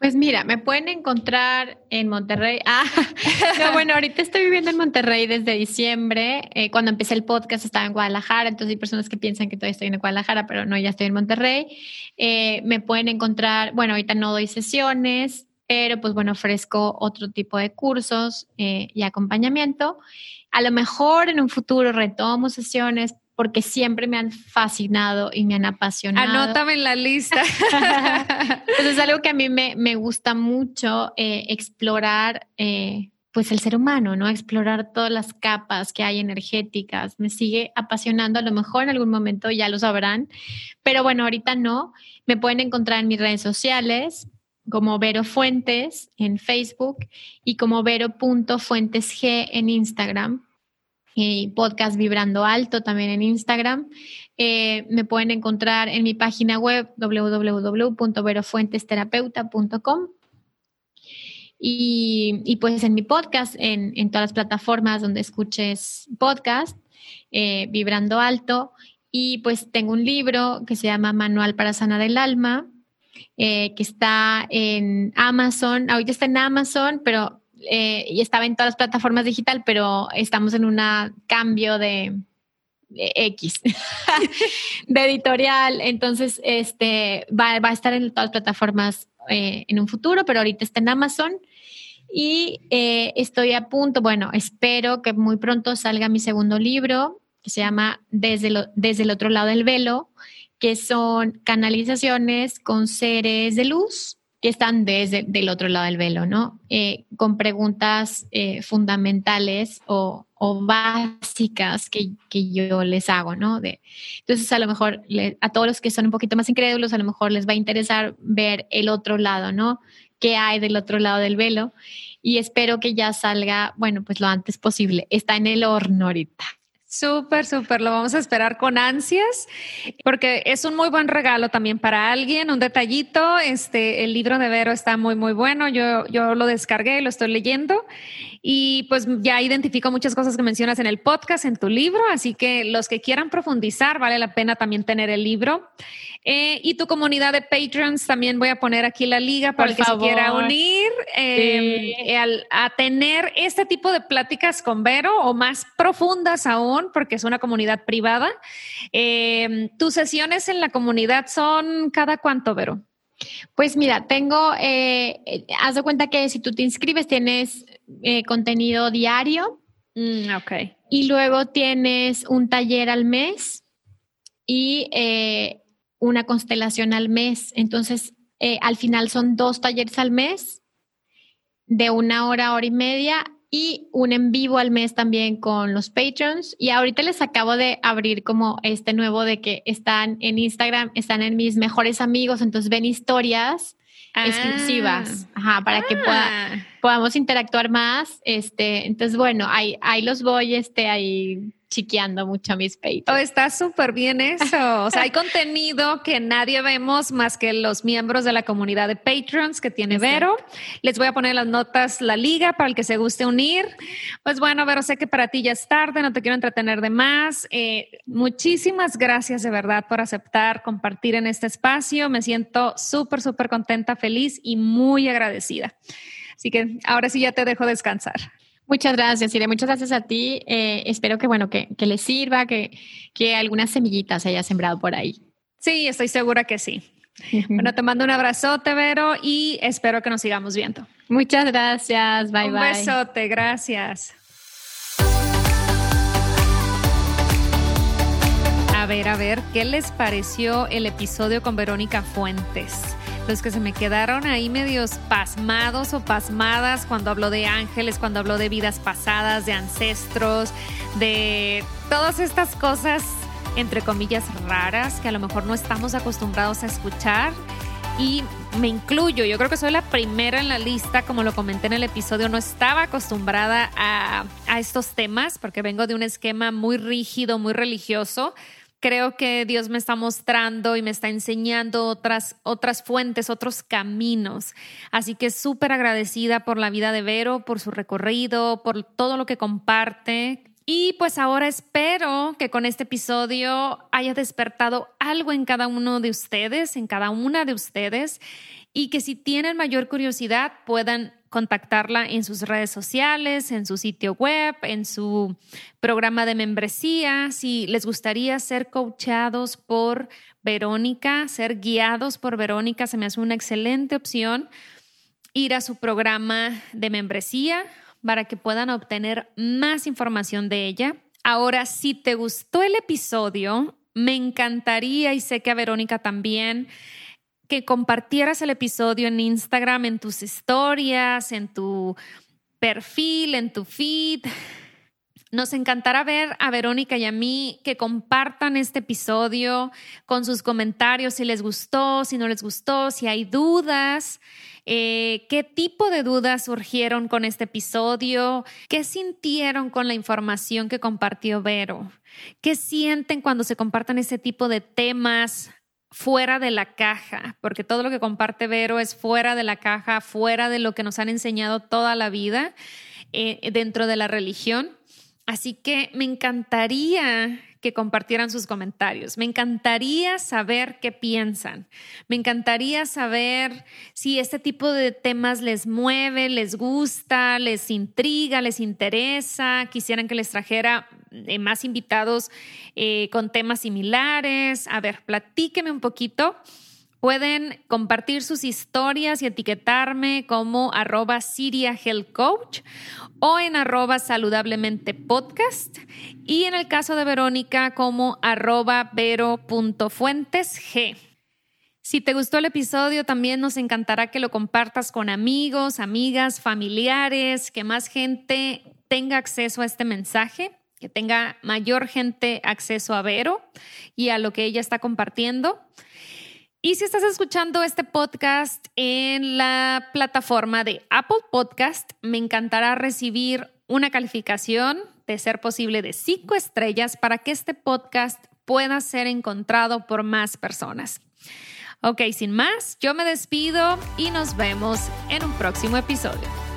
Pues mira, me pueden encontrar en Monterrey. Ah, bueno, ahorita estoy viviendo en Monterrey desde diciembre. Eh, cuando empecé el podcast estaba en Guadalajara, entonces hay personas que piensan que todavía estoy en Guadalajara, pero no, ya estoy en Monterrey. Eh, me pueden encontrar, bueno, ahorita no doy sesiones, pero pues bueno, ofrezco otro tipo de cursos eh, y acompañamiento. A lo mejor en un futuro retomo sesiones porque siempre me han fascinado y me han apasionado. Anótame en la lista. Entonces es algo que a mí me, me gusta mucho eh, explorar. Eh, pues el ser humano, ¿no? Explorar todas las capas que hay energéticas. Me sigue apasionando, a lo mejor en algún momento ya lo sabrán, pero bueno, ahorita no. Me pueden encontrar en mis redes sociales como Vero Fuentes en Facebook y como Vero.fuentesg en Instagram. Y podcast Vibrando Alto también en Instagram. Eh, me pueden encontrar en mi página web www.verofuentesterapeuta.com y, pues en mi podcast, en, todas las plataformas donde escuches podcast, eh, Vibrando Alto. Y pues tengo un libro que se llama Manual para Sanar el Alma, eh, que está en Amazon. Ahorita está en Amazon, pero eh, y estaba en todas las plataformas digital, pero estamos en un cambio de, X de editorial. Entonces, este va, va, a estar en todas las plataformas en un futuro, pero ahorita está en Amazon. Y eh, estoy a punto, bueno, espero que muy pronto salga mi segundo libro, que se llama Desde, Desde el otro lado del velo, que son canalizaciones con seres de luz que están desde el otro lado del velo, ¿no? Eh, con preguntas eh, fundamentales o, básicas que, yo les hago, ¿no? De, entonces, a lo mejor a todos los que son un poquito más incrédulos, a lo mejor les va a interesar ver el otro lado, ¿no? qué hay del otro lado del velo y espero que ya salga, bueno, pues lo antes posible. Está en el horno ahorita. Súper, súper, lo vamos a esperar con ansias, porque es un muy buen regalo también para alguien, un detallito. Este, el libro de Vero está muy, muy bueno. Yo, yo lo descargué, lo estoy leyendo y pues ya identifico muchas cosas que mencionas en el podcast, en tu libro, así que los que quieran profundizar, vale la pena también tener el libro. Eh, y tu comunidad de Patreons, también voy a poner aquí la liga para el que se quiera unir em, a tener este tipo de pláticas con Vero o más profundas aún, porque es una comunidad privada. Em, tus sesiones en la comunidad son cada cuánto, Vero? Pues mira, tengo, eh, eh, haz de cuenta que si tú te inscribes tienes eh, contenido diario. Mm, ok. Y luego tienes un taller al mes y una constelación al mes. Entonces, al final son dos talleres al mes de una hora, hora y media y un en vivo al mes también con los patrons. Y ahorita les acabo de abrir como este nuevo de que están en Instagram, están en mis mejores amigos, entonces ven historias ah. exclusivas, ajá, para que ah. podamos interactuar más. Este, entonces, bueno, ahí, ahí los voy, este, ahí chiqueando mucho a mis peitos. Oh, está súper bien eso. O sea, hay contenido que nadie vemos más que los miembros de la comunidad de Patrons que tiene Vero. Les voy a poner las notas, la liga para el que se guste unir. Pues bueno, Vero, sé que para ti ya es tarde, no te quiero entretener de más. Eh, muchísimas gracias de verdad por aceptar compartir en este espacio. Me siento súper, súper contenta, feliz y muy agradecida. Así que ahora sí ya te dejo descansar. Muchas gracias, Irene. Muchas gracias a ti. Eh, espero que, bueno, que, que les sirva, que, que algunas semillitas haya sembrado por ahí. Sí, estoy segura que sí. bueno, te mando un abrazote, Vero, y espero que nos sigamos viendo. Muchas gracias. Bye, bye. Un besote. Gracias. A ver, a ver, ¿qué les pareció el episodio con Verónica Fuentes? Los que se me quedaron ahí medios pasmados o pasmadas cuando habló de ángeles, cuando habló de vidas pasadas, de ancestros, de todas estas cosas, entre comillas, raras que a lo mejor no estamos acostumbrados a escuchar. Y me incluyo, yo creo que soy la primera en la lista, como lo comenté en el episodio, no estaba acostumbrada a, a estos temas porque vengo de un esquema muy rígido, muy religioso creo que Dios me está mostrando y me está enseñando otras, otras fuentes, otros caminos. Así que súper agradecida por la vida de Vero, por su recorrido, por todo lo que comparte. Y pues ahora espero que con este episodio haya despertado algo en cada uno de ustedes, en cada una de ustedes, y que si tienen mayor curiosidad puedan contactarla en sus redes sociales, en su sitio web, en su programa de membresía. Si les gustaría ser coachados por Verónica, ser guiados por Verónica, se me hace una excelente opción ir a su programa de membresía para que puedan obtener más información de ella. Ahora, si te gustó el episodio, me encantaría y sé que a Verónica también que compartieras el episodio en Instagram, en tus historias, en tu perfil, en tu feed. Nos encantará ver a Verónica y a mí que compartan este episodio con sus comentarios si les gustó, si no les gustó, si hay dudas, eh, qué tipo de dudas surgieron con este episodio, qué sintieron con la información que compartió Vero, qué sienten cuando se compartan ese tipo de temas fuera de la caja, porque todo lo que comparte Vero es fuera de la caja, fuera de lo que nos han enseñado toda la vida eh, dentro de la religión. Así que me encantaría que compartieran sus comentarios. Me encantaría saber qué piensan. Me encantaría saber si este tipo de temas les mueve, les gusta, les intriga, les interesa. Quisieran que les trajera eh, más invitados eh, con temas similares. A ver, platíqueme un poquito. Pueden compartir sus historias y etiquetarme como arroba Siria Coach o en arroba saludablemente podcast y en el caso de Verónica como arroba vero.fuentesg. Si te gustó el episodio, también nos encantará que lo compartas con amigos, amigas, familiares, que más gente tenga acceso a este mensaje, que tenga mayor gente acceso a Vero y a lo que ella está compartiendo. Y si estás escuchando este podcast en la plataforma de Apple Podcast, me encantará recibir una calificación de ser posible de cinco estrellas para que este podcast pueda ser encontrado por más personas. Ok, sin más, yo me despido y nos vemos en un próximo episodio.